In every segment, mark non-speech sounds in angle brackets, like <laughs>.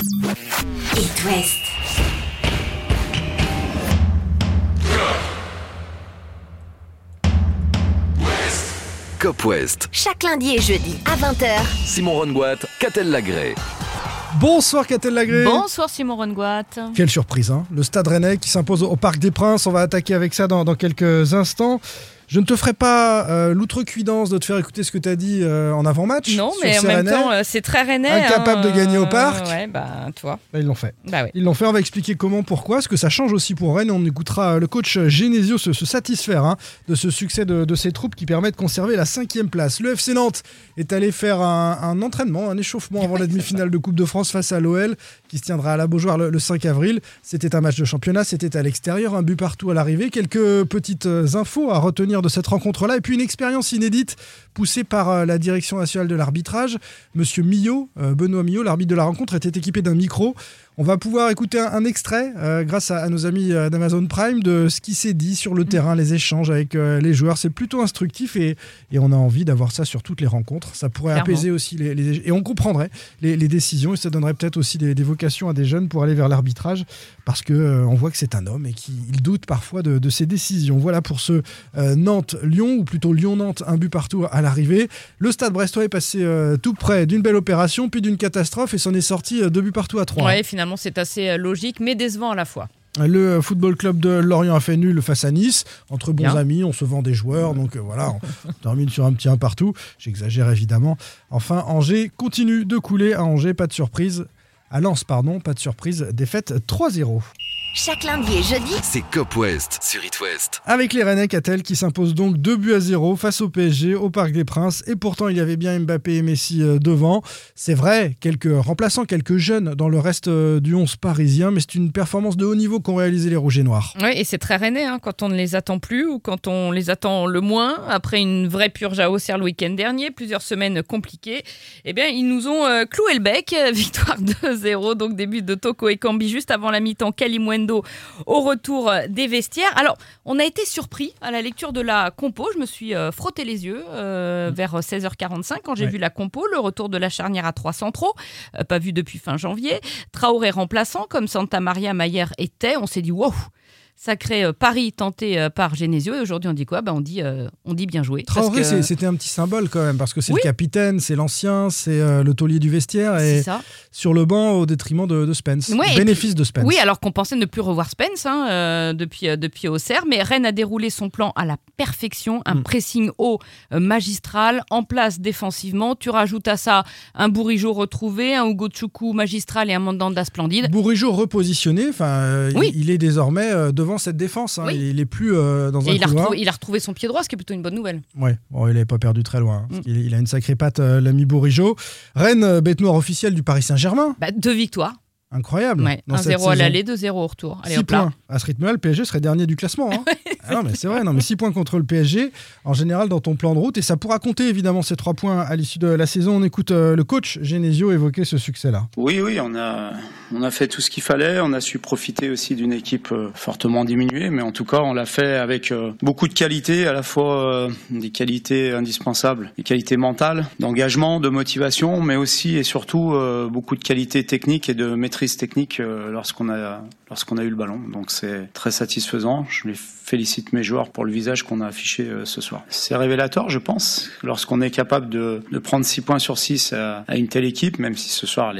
It West. Cop West. Chaque lundi et jeudi à 20h. Simon Rongoat, Catel Lagré. Bonsoir Catel Lagré. Bonsoir Simon Rongoat. Quelle surprise, hein Le Stade Rennais qui s'impose au Parc des Princes. On va attaquer avec ça dans, dans quelques instants. Je ne te ferai pas euh, l'outrecuidance de te faire écouter ce que tu as dit euh, en avant-match. Non, sur mais en même Rennais. temps, euh, c'est très rennais. Incapable hein, de gagner au parc. Ouais, bah, toi. Bah, ils l'ont fait. Bah. Ils l'ont fait, on va expliquer comment, pourquoi, ce que ça change aussi pour Rennes. On écoutera le coach Genesio se, se satisfaire hein, de ce succès de, de ses troupes qui permet de conserver la cinquième place. Le FC Nantes est allé faire un, un entraînement, un échauffement avant la demi-finale de Coupe de France face à l'OL qui se tiendra à la Beaujoire le, le 5 avril. C'était un match de championnat, c'était à l'extérieur, un but partout à l'arrivée. Quelques petites infos à retenir de cette rencontre-là et puis une expérience inédite poussée par euh, la direction nationale de l'arbitrage. Monsieur Millot, euh, Benoît Millot, l'arbitre de la rencontre, était équipé d'un micro. On va pouvoir écouter un, un extrait, euh, grâce à, à nos amis d'Amazon Prime, de ce qui s'est dit sur le terrain, les échanges avec euh, les joueurs. C'est plutôt instructif et, et on a envie d'avoir ça sur toutes les rencontres. Ça pourrait Clairement. apaiser aussi les, les- et on comprendrait les, les décisions et ça donnerait peut-être aussi des, des vocations à des jeunes pour aller vers l'arbitrage parce que euh, on voit que c'est un homme et qu'il doute parfois de, de ses décisions. Voilà pour ce Nantes-Lyon ou plutôt Lyon-Nantes, un but partout à l'arrivée. Le Stade Brestois est passé euh, tout près d'une belle opération puis d'une catastrophe et s'en est sorti euh, deux buts partout à trois. Ouais, finalement, c'est assez euh, logique, mais décevant à la fois. Le Football Club de Lorient a fait nul face à Nice. Entre bons Bien. amis, on se vend des joueurs. Donc euh, voilà, on <laughs> termine sur un petit 1 partout. J'exagère évidemment. Enfin, Angers continue de couler. À Angers, pas de surprise. À Lens, pardon, pas de surprise. Défaite 3-0. Chaque lundi et jeudi, C'est Cop West sur It West. Avec les Rennais, Catel qui s'impose donc 2 buts à 0 face au PSG au Parc des Princes. Et pourtant, il y avait bien Mbappé et Messi euh, devant. C'est vrai, quelques remplaçants, quelques jeunes dans le reste euh, du 11 parisien. Mais c'est une performance de haut niveau qu'ont réalisé les Rouges et Noirs. Oui, et c'est très rennais hein, quand on ne les attend plus ou quand on les attend le moins. Après une vraie purge à Auxerre le week-end dernier, plusieurs semaines compliquées, eh bien, ils nous ont euh, cloué le bec. <laughs> Victoire 2-0, donc début de Toko et Cambi juste avant la mi-temps. Au retour des vestiaires. Alors, on a été surpris à la lecture de la compo. Je me suis euh, frotté les yeux euh, vers 16h45 quand j'ai Ouais. vu la compo. Le retour de la charnière à 3 centraux, euh, pas vu depuis fin janvier. Traoré remplaçant, comme Santa Maria Mayer était. On s'est dit, wow, sacré euh, pari tenté euh, par Genesio. Et aujourd'hui, on dit quoi? Bah, on, dit, euh, on dit bien joué. Traoré, que- c'était un petit symbole quand même, parce que c'est Oui. le capitaine, c'est l'ancien, c'est euh, le taulier du vestiaire, c'est et ça. sur le banc au détriment de, de Spence. Ouais, Bénéfice de Spence. Oui, alors qu'on pensait ne plus revoir Spence hein, euh, depuis, euh, depuis Auxerre, mais Rennes a déroulé son plan à la perfection, un Mm. pressing haut euh, magistral, en place défensivement. Tu rajoutes à ça un Bourigeau retrouvé, un Hugo Tchoukou magistral et un Mandanda splendide. Bourigeau repositionné, enfin, euh, Oui. il, il est désormais euh, devant cette défense. hein. Oui. Il, il est plus euh, dans Et un il a, retrouvé, il a retrouvé son pied droit, ce qui est plutôt une bonne nouvelle. Ouais, bon, il n'avait pas perdu très loin. hein, Mm. il a une sacrée patte, euh, l'ami Bourigeau. Rennes, euh, bête noire officielle du Paris Saint-Germain. Bah, deux victoires, Incroyable. ouais, dans cette 1-0 à l'aller, 2-0 au retour. Allez, points. À ce rythme-là, le PSG serait dernier du classement. hein. <laughs> Ah non, mais c'est vrai. Non, mais 6 points contre le PSG, en général, dans ton plan de route. Et ça pourra compter, évidemment, ces 3 points à l'issue de la saison. On écoute euh, le coach Genesio évoquer ce succès-là. Oui, oui, on a, on a fait tout ce qu'il fallait. On a su profiter aussi d'une équipe euh, fortement diminuée, mais en tout cas, on l'a fait avec euh, beaucoup de qualités, à la fois des qualités indispensables, des qualités mentales, d'engagement, de motivation, mais aussi et surtout beaucoup de qualités techniques et de maîtrise technique lorsqu'on a lorsqu'on a eu le ballon. Donc c'est très satisfaisant. Je les félicite mes joueurs pour le visage qu'on a affiché euh, ce soir. C'est révélateur, je pense, lorsqu'on est capable de, prendre 6 points sur 6 à, à une telle équipe, même si ce soir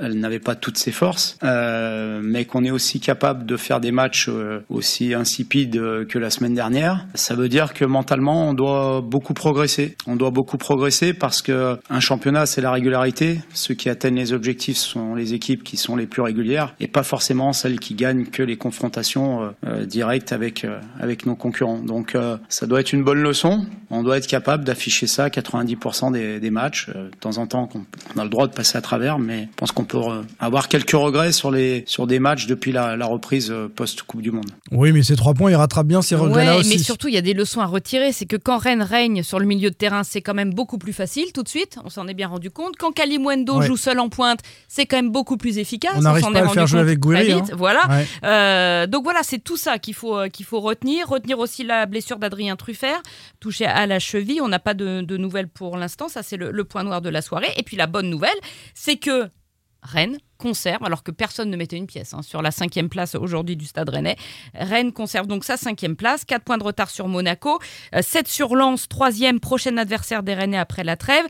elle n'avait pas toutes ses forces, euh, mais qu'on est aussi capable de faire des matchs euh, aussi insipides euh, que la semaine dernière. Ça veut dire que mentalement on doit beaucoup progresser. On doit beaucoup progresser parce que un championnat c'est la régularité. Ceux qui atteignent les objectifs sont les équipes qui sont les plus régulières et pas forcément celles qui gagnent que les confrontations euh, euh, directes avec euh, avec nos concurrents. Donc euh, ça doit être une bonne leçon. On doit être capable d'afficher ça à 90% des, des matchs. Euh, de temps en temps, on, on a le droit de passer à travers, mais je pense qu'on peut euh, avoir quelques regrets sur les sur des matchs depuis la, la reprise euh, post Coupe du Monde. Oui, mais ces 3 points, il rattrape bien ces regrets-là Ouais, aussi. mais surtout, il y a des leçons à retirer. C'est que quand Rennes règne sur le milieu de terrain, c'est quand même beaucoup plus facile tout de suite. On s'en est bien rendu compte. Quand Kalimwendo Ouais. joue seul en pointe, c'est quand même beaucoup plus efficace. On n'arrive pas à le faire jouer avec Gouiri, hein. Voilà. Ouais. Euh, donc voilà, c'est tout ça qu'il faut, euh, qu'il faut retenir. Retenir aussi la blessure d'Adrien Truffert, touché à la cheville. On n'a pas de, nouvelles pour l'instant. Ça, c'est le, point noir de la soirée. Et puis la bonne nouvelle, c'est que Rennes conserve, alors que personne ne mettait une pièce hein, sur la cinquième place aujourd'hui du Stade Rennais. Rennes conserve donc sa cinquième place, 4 points de retard sur Monaco, 7 sur Lens, troisième prochain adversaire des Rennais après la trêve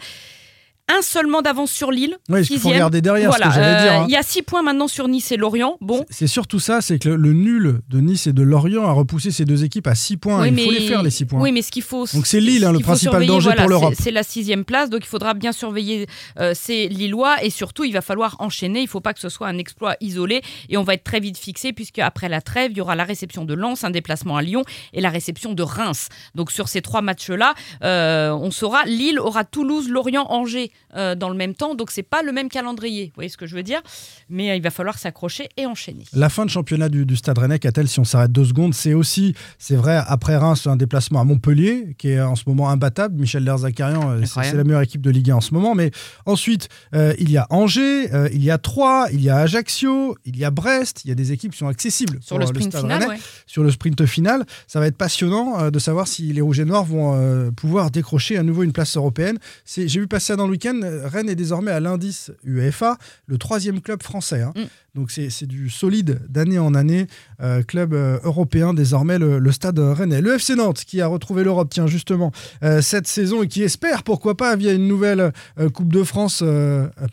un seulement d'avance sur Lille. Oui, il faut regarder derrière voilà, ce que j'allais dire. euh, hein. Il y a 6 points maintenant sur Nice et Lorient. Bon, C'est surtout ça, c'est que le, le nul de Nice et de Lorient a repoussé ces deux équipes à 6 points. oui, il mais... faut les faire, les 6 points. Oui, mais ce qu'il faut. Donc c'est Lille, hein, le principal danger voilà, pour c'est- l'Europe. C'est la sixième place, donc il faudra bien surveiller euh, ces Lillois et surtout il va falloir enchaîner. Il ne faut pas que ce soit un exploit isolé et on va être très vite fixé puisque après la trêve, il y aura la réception de Lens, un déplacement à Lyon et la réception de Reims. Donc sur ces trois matchs-là, euh, on saura Lille aura Toulouse, Lorient, Angers euh, dans le même temps, donc c'est pas le même calendrier. Vous voyez ce que je veux dire Mais euh, il va falloir s'accrocher et enchaîner. La fin de championnat du, du Stade Rennais, Catel, si on s'arrête deux secondes, c'est aussi, c'est vrai, après Reims, un déplacement à Montpellier, qui est en ce moment imbattable. Michel Derzakarian, euh, c'est- la meilleure équipe de Ligue 1 en ce moment. Mais ensuite, euh, il y a Angers, euh, il y a Troyes, il y a Ajaccio, il y a Brest. Il y a des équipes qui sont accessibles Sur pour, le sprint Stade final, Rennais. ouais. Sur le sprint final, ça va être passionnant euh, de savoir si les Rouges et Noirs vont euh, pouvoir décrocher à nouveau une place européenne. J'ai vu passer ça dans le week-end. Rennes est désormais à l'indice UEFA, le troisième club français. hein. Mm. Donc c'est du solide d'année en année. Euh, club euh, européen désormais, le, le stade rennais. Le FC Nantes qui a retrouvé l'Europe, tiens justement, euh, cette saison et qui espère, pourquoi pas, via une nouvelle euh, Coupe de France,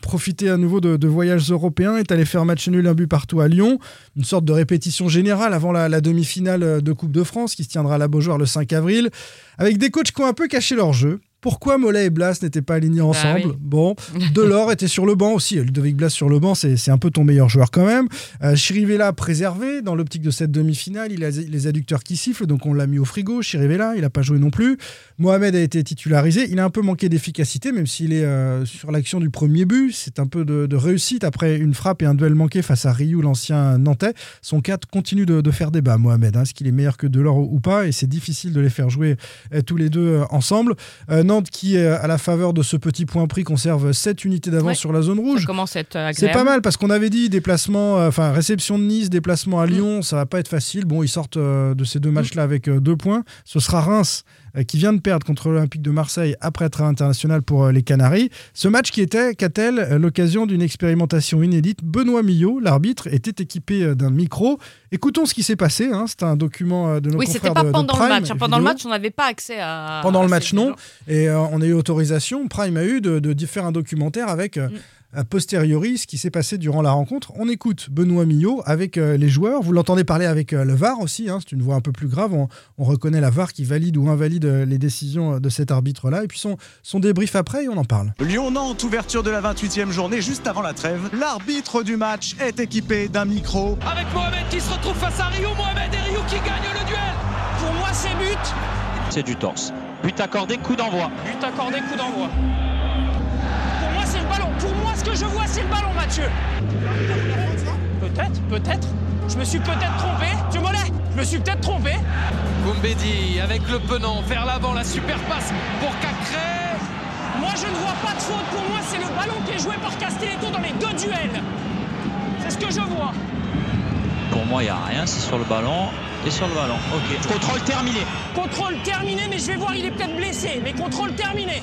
profiter à nouveau de, de voyages européens, est allé faire match nul un but partout à Lyon. Une sorte de répétition générale avant la, la demi-finale de Coupe de France qui se tiendra à la Beaujoire le 5 avril, avec des coachs qui ont un peu caché leur jeu. Pourquoi Mollet et Blas n'étaient pas alignés ensemble oui. Bon, <laughs> Delors était sur le banc aussi. Ludovic Blas sur le banc, c'est un peu ton meilleur joueur quand même. Euh, Chirivella préservé dans l'optique de cette demi-finale. Il a les adducteurs qui sifflent, donc on l'a mis au frigo. Chirivella, il n'a pas joué non plus. Mohamed a été titularisé. Il a un peu manqué d'efficacité, même s'il est euh, sur l'action du premier but. C'est un peu de, de réussite après une frappe et un duel manqué face à Ryu, l'ancien Nantais. Son 4 continue de, de faire débat, Mohamed. hein. Est-ce qu'il est meilleur que Delors ou pas? Et c'est difficile de les faire jouer euh, tous les deux euh, ensemble. Euh, Nantes qui, euh, à la faveur de ce petit point pris, conserve 7 unités d'avance Ouais. sur la zone rouge. Ça commence à être agréable. C'est pas mal parce qu'on avait dit déplacement, euh, enfin réception de Nice, déplacement à Lyon, ça va pas être facile. Bon, ils sortent euh, de ces deux matchs-là avec euh, deux points. Ce sera Reims euh, qui vient de perdre contre l'Olympique de Marseille après être international pour euh, les Canaries. Ce match qui était, qu'a-t-elle, euh, l'occasion d'une expérimentation inédite? Benoît Millot, l'arbitre, était équipé euh, d'un micro. Écoutons ce qui s'est passé. Hein. C'est un document euh, de nos Oui, confrères c'était pas de- de pendant le match. Pendant le match, on n'avait pas accès à. Pendant le match, non. Et euh, on a eu autorisation, Prime a eu de, faire un documentaire avec euh, Mm. A posteriori ce qui s'est passé durant la rencontre. On écoute Benoît Millot avec euh, les joueurs. Vous l'entendez parler avec euh, le VAR aussi, hein, c'est une voix un peu plus grave. On, on reconnaît la VAR qui valide ou invalide euh, les décisions de cet arbitre-là. Et puis son, son débrief après, et on en parle. Lyon-Nantes, ouverture de la 28e journée, juste avant la trêve. L'arbitre du match est équipé d'un micro. avec Mohamed qui se retrouve face à Rio. Mohamed et Rio qui gagnent le duel. Pour moi, c'est but. C'est du torse. But accordé, coup d'envoi. But accordé, coup d'envoi. Ce que je vois, c'est le ballon, Mathieu. Peut-être, peut-être. Je me suis peut-être trompé. Tu Mollet, je me suis peut-être trompé. Boumbedi avec le penant vers l'avant, la super passe pour Cacré. Moi, je ne vois pas de faute. Pour moi, c'est le ballon qui est joué par Castelletto dans les deux duels. C'est ce que je vois. Pour moi, il n'y a rien, c'est sur le ballon et sur le ballon. Ok. Contrôle terminé. Contrôle terminé, mais je vais voir, il est peut-être blessé. Mais contrôle terminé.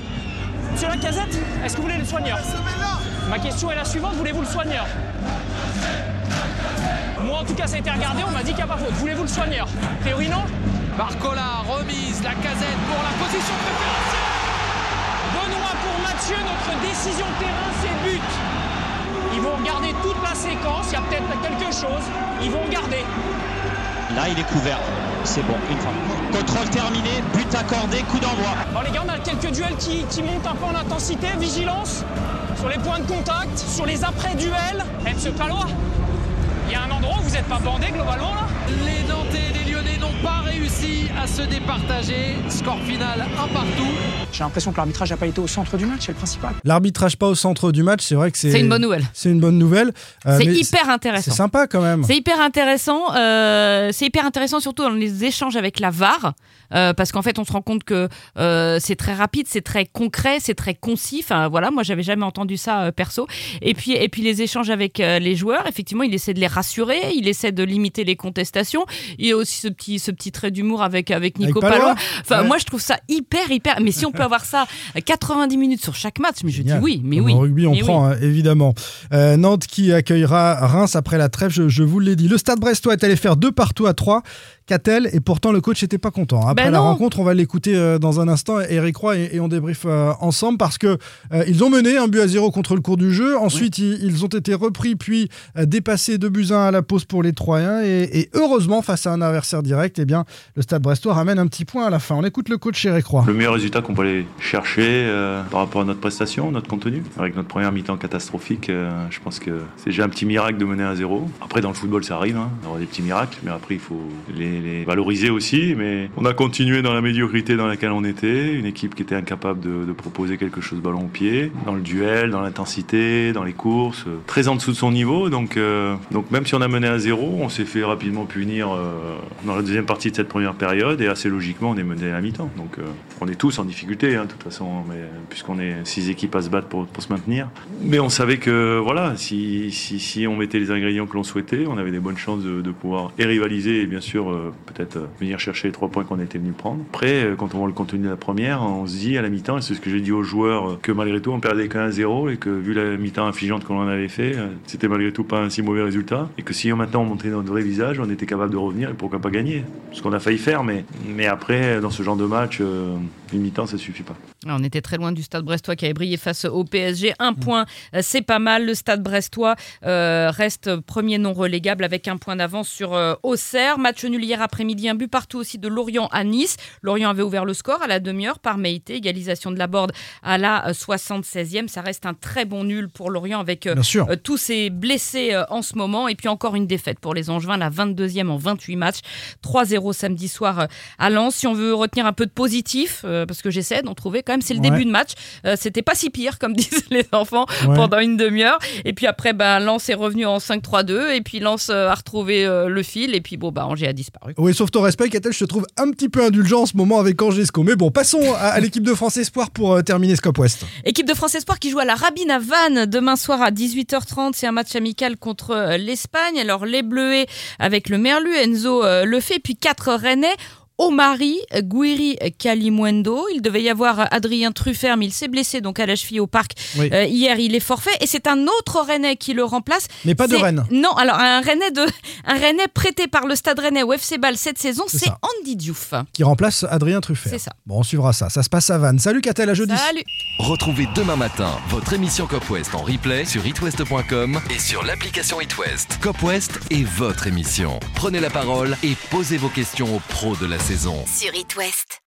Monsieur Lacazette, est-ce que vous voulez le soigneur? Ma question est la suivante, voulez-vous le soigneur Moi, en tout cas, ça a été regardé, on m'a dit qu'il n'y a pas faute. Voulez-vous le soigneur A priori, non Barcola remise, la casette pour la position préférentielle. Benoît pour Mathieu, notre décision de terrain, c'est but. Ils vont regarder toute la séquence, il y a peut-être quelque chose. Ils vont regarder. Là, il est couvert. C'est bon, une fois. Contrôle terminé, but accordé, coup d'envoi. Bon les gars, on a quelques duels qui, qui montent un peu en intensité. Vigilance sur les points de contact, sur les après-duels. Monsieur Palois, il y a un endroit où vous n'êtes pas bandé globalement là Les Nantais et les Lyonnais n'ont pas réussi à se départager. Score final un partout. J'ai l'impression que l'arbitrage n'a pas été au centre du match, c'est le principal. L'arbitrage pas au centre du match, c'est vrai que c'est. C'est une bonne nouvelle. C'est une bonne nouvelle. Euh, C'est hyper C'est intéressant. sympa quand même. C'est hyper intéressant. euh, c'est hyper intéressant surtout dans les échanges avec la VAR. euh, parce qu'en fait, on se rend compte que euh, c'est très rapide, c'est très concret, c'est très concis. Enfin, voilà, moi, j'avais jamais entendu ça euh, perso. Et puis, et puis les échanges avec euh, les joueurs, effectivement, il essaie de les rassuré, il essaie de limiter les contestations. Il y a aussi ce petit, ce petit trait d'humour avec, avec Nico Avec Palois. Enfin, Ouais. moi, je trouve ça hyper, hyper. Mais si on peut avoir ça 90 minutes sur chaque match, mais je dis oui, mais oui. En rugby, on mais prend, oui. hein, évidemment. Euh, Nantes qui accueillera Reims après la trêve, je, je vous l'ai dit. Le stade brestois est allé faire deux partout à trois. Qu'a-t-elle Et pourtant, le coach n'était pas content. Après Ben la rencontre, on va l'écouter euh, dans un instant, Eric Roy, et, on débriefe euh, ensemble parce que euh, ils ont mené un but à zéro contre le cours du jeu. Ensuite, ils, ils ont été repris, puis dépassés de buts à la pause pour les Troyens. Et, et heureusement, face à un adversaire direct, eh bien, le stade brestois ramène un petit point à la fin. On écoute le coach Eric Roy. Le meilleur résultat qu'on peut aller chercher euh, par rapport à notre prestation, notre contenu, avec notre première mi-temps catastrophique, euh, je pense que c'est déjà un petit miracle de mener à zéro. Après, dans le football, ça arrive, hein, d'avoir des petits miracles, mais après, il faut les, valoriser aussi. Mais on a continué dans la médiocrité dans laquelle on était, une équipe qui était incapable de, proposer quelque chose ballon au pied, dans le duel, dans l'intensité, dans les courses, très en dessous de son niveau. Donc, euh, donc même si on a mené à zéro, on s'est fait rapidement punir euh, dans la deuxième partie de cette première période, et assez logiquement, on est mené à mi-temps. Donc, euh, on est tous en difficulté, hein, de toute façon, puisqu'on est six équipes à se battre pour, se maintenir. Mais on savait que, voilà, si, on mettait les ingrédients que l'on souhaitait, on avait des bonnes chances de, pouvoir et rivaliser, et bien sûr, euh, peut-être venir chercher les trois points qu'on était venu prendre. Après, quand on voit le contenu de la première, on se dit à la mi-temps, et c'est ce que j'ai dit aux joueurs, que malgré tout, on perdait qu'un 0 et que vu la mi-temps affligeante qu'on en avait fait, c'était malgré tout pas un si mauvais résultat. Et que si maintenant on montrait notre vrai visage, on était capable de revenir et pourquoi pas gagner. Ce qu'on a failli faire, mais, mais après, dans ce genre de match, euh, une mi-temps, ça suffit pas. On était très loin du stade brestois qui avait brillé face au PSG. Un point, euh, c'est pas mal. Le stade brestois euh, reste premier non relégable avec un point d'avance sur euh, Auxerre. Match nul hier après-midi, un but partout aussi de Lorient à Nice. Lorient avait ouvert le score à la demi-heure par Meïté, égalisation de la Borde à la euh, 76e. Ça reste un très bon nul pour Lorient avec euh, tous ces blessés en ce moment. Et puis encore une défaite pour les Angevins, la 22e en 28 matchs. 3-0 samedi soir à Lens. Si on veut retenir un peu de positif, parce que j'essaie d'en trouver quand même, c'est le Ouais. début de match. Euh, C'était pas si pire, comme <laughs> disent les enfants, Ouais. pendant une demi-heure. Et puis après, ben, Lens est revenu en 5-3-2. Et puis Lens euh, a retrouvé euh, le fil. Et puis bon, bah, Angers a disparu. Oui, sauf ton respect, Catel, je te trouve un petit peu indulgent en ce moment avec Angesco. Mais bon, passons à, à l'équipe de France Espoir pour euh, terminer Scope West. Équipe de France Espoir qui joue à la Rabine à Vannes demain soir à 18h30. C'est un match amical contre l'Espagne. Alors les Bleuets avec le Merlu, Enzo le fait, puis quatre Rennais. Omari, Guiri, Kalimuendo. Il devait y avoir Adrien Truffert, mais il s'est blessé donc à la cheville au parc. Oui. Euh, hier, il est forfait. Et c'est un autre Rennais qui le remplace. Mais pas de Rennes. Non, alors un Rennais, de... un Rennais prêté par le Stade Rennais au FC Ball cette saison, C'est. Andy Diouf. Qui remplace Adrien Truffert. C'est ça. Bon, on suivra ça. Ça se passe à Vannes. Salut Catel, à jeudi. Salut Retrouvez demain matin votre émission Cop West en replay sur itwest.com et sur l'application itwest. Cop West est votre émission. Prenez la parole et posez vos questions aux pros de la Sur It West.